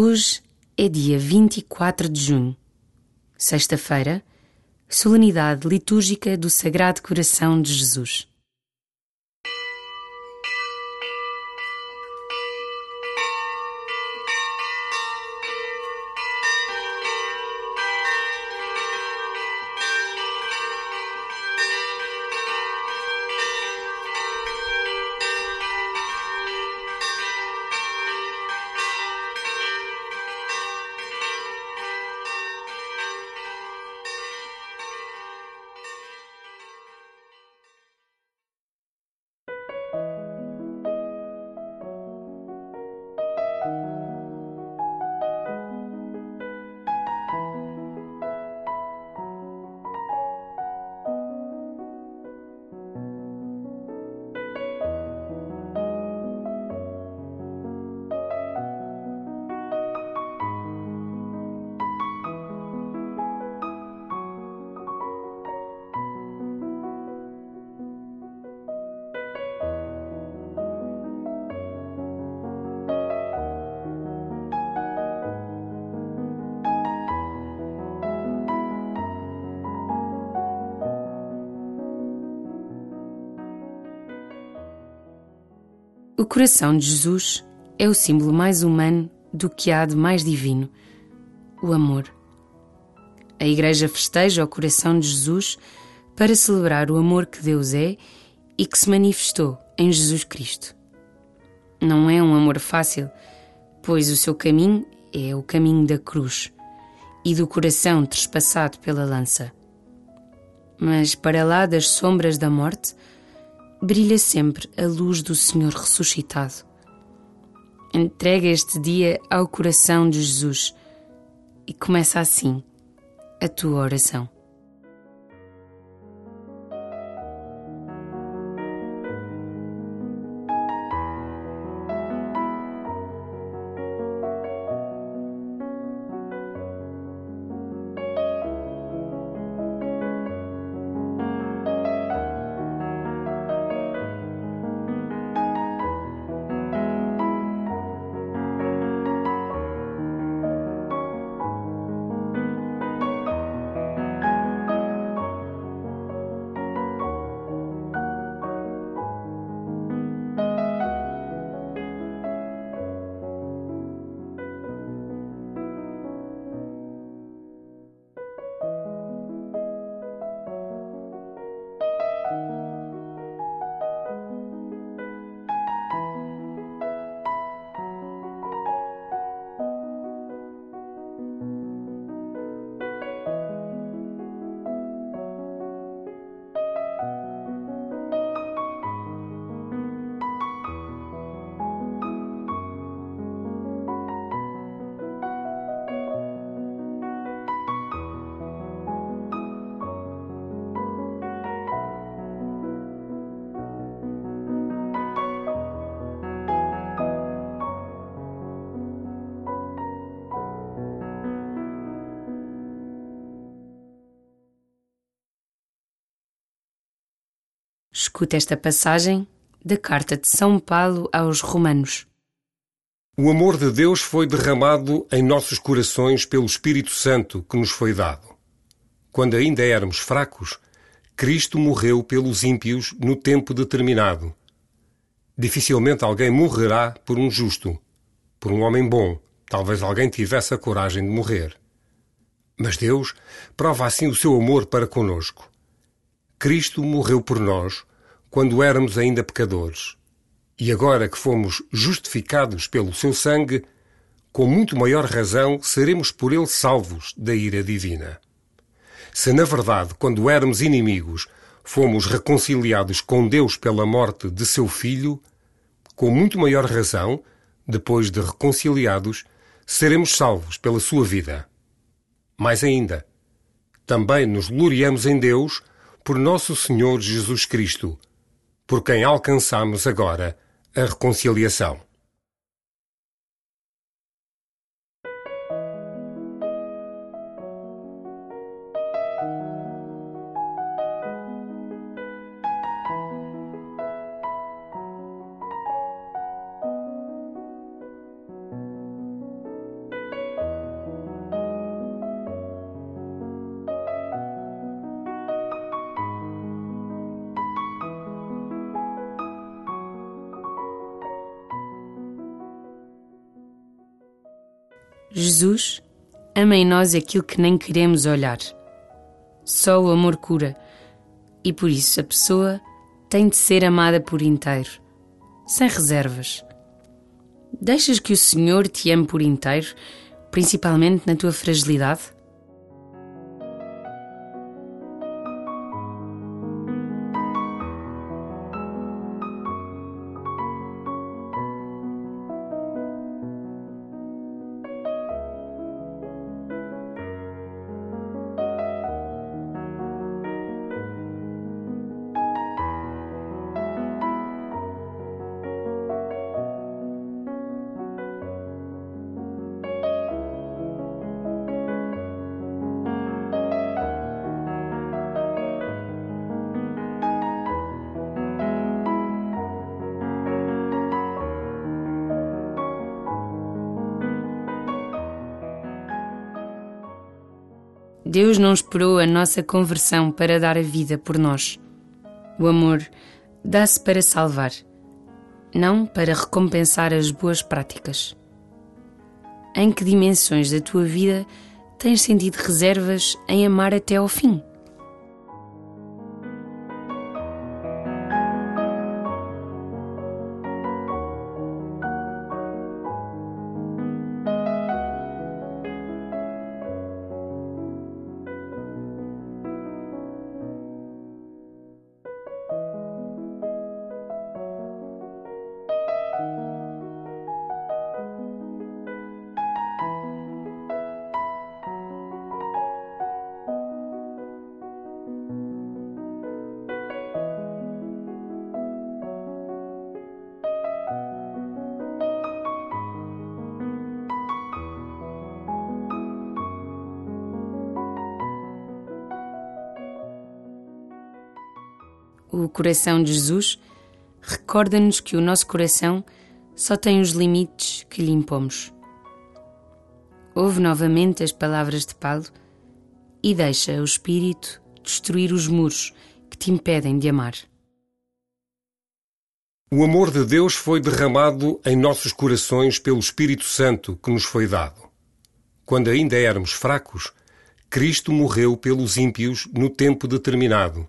Hoje é dia 24 de junho, sexta-feira, solenidade litúrgica do Sagrado Coração de Jesus. O coração de Jesus é o símbolo mais humano do que há de mais divino, o amor. A Igreja festeja o coração de Jesus para celebrar o amor que Deus é e que se manifestou em Jesus Cristo. Não é um amor fácil, pois o seu caminho é o caminho da cruz e do coração trespassado pela lança. Mas para lá das sombras da morte, brilha sempre a luz do Senhor ressuscitado. Entrega este dia ao coração de Jesus e começa assim a tua oração. Escuta esta passagem da carta de São Paulo aos Romanos. O amor de Deus foi derramado em nossos corações pelo Espírito Santo que nos foi dado. Quando ainda éramos fracos, Cristo morreu pelos ímpios no tempo determinado. Dificilmente alguém morrerá por um justo, por um homem bom. Talvez alguém tivesse a coragem de morrer. Mas Deus prova assim o seu amor para conosco. Cristo morreu por nós quando éramos ainda pecadores. E agora que fomos justificados pelo seu sangue, com muito maior razão seremos por ele salvos da ira divina. Se na verdade, quando éramos inimigos, fomos reconciliados com Deus pela morte de seu filho, com muito maior razão, depois de reconciliados, seremos salvos pela sua vida. Mais ainda, também nos gloriamos em Deus por nosso Senhor Jesus Cristo, por quem alcançamos agora a reconciliação. Jesus ama em nós aquilo que nem queremos olhar. Só o amor cura, e por isso a pessoa tem de ser amada por inteiro, sem reservas. Deixas que o Senhor te ame por inteiro, principalmente na tua fragilidade? Deus não esperou a nossa conversão para dar a vida por nós. O amor dá-se para salvar, não para recompensar as boas práticas. Em que dimensões da tua vida tens sentido reservas em amar até ao fim? O coração de Jesus recorda-nos que o nosso coração só tem os limites que lhe impomos. Ouve novamente as palavras de Paulo e deixa o Espírito destruir os muros que te impedem de amar. O amor de Deus foi derramado em nossos corações pelo Espírito Santo que nos foi dado. Quando ainda éramos fracos, Cristo morreu pelos ímpios no tempo determinado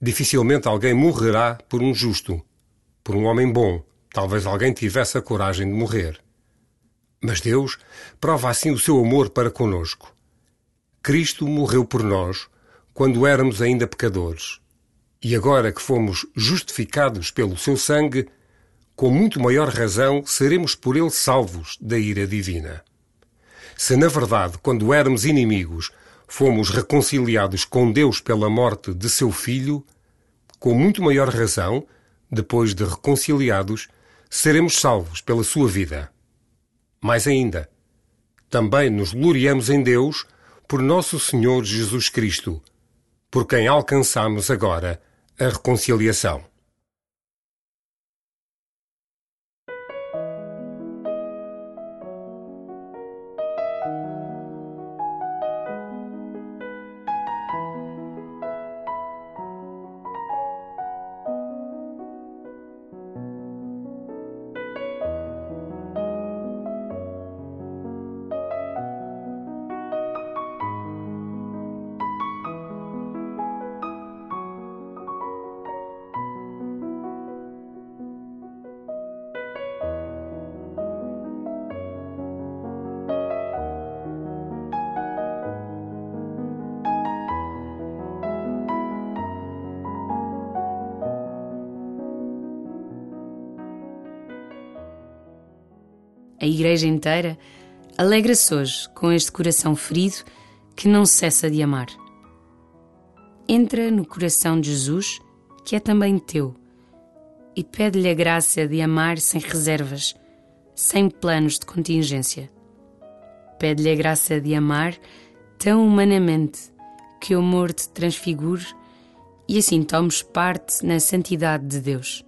Dificilmente alguém morrerá por um justo, por um homem bom. Talvez alguém tivesse a coragem de morrer. Mas Deus prova assim o seu amor para conosco. Cristo morreu por nós quando éramos ainda pecadores. E agora que fomos justificados pelo seu sangue, com muito maior razão seremos por ele salvos da ira divina. Se na verdade, quando éramos inimigos, fomos reconciliados com Deus pela morte de seu Filho, com muito maior razão, depois de reconciliados, seremos salvos pela sua vida. Mais ainda, também nos gloriamos em Deus por nosso Senhor Jesus Cristo, por quem alcançamos agora a reconciliação. Igreja inteira alegra-se hoje com este coração ferido que não cessa de amar. Entra no coração de Jesus, que é também teu, e pede-lhe a graça de amar sem reservas, sem planos de contingência. Pede-lhe a graça de amar tão humanamente que o amor te transfigure e assim tomes parte na santidade de Deus.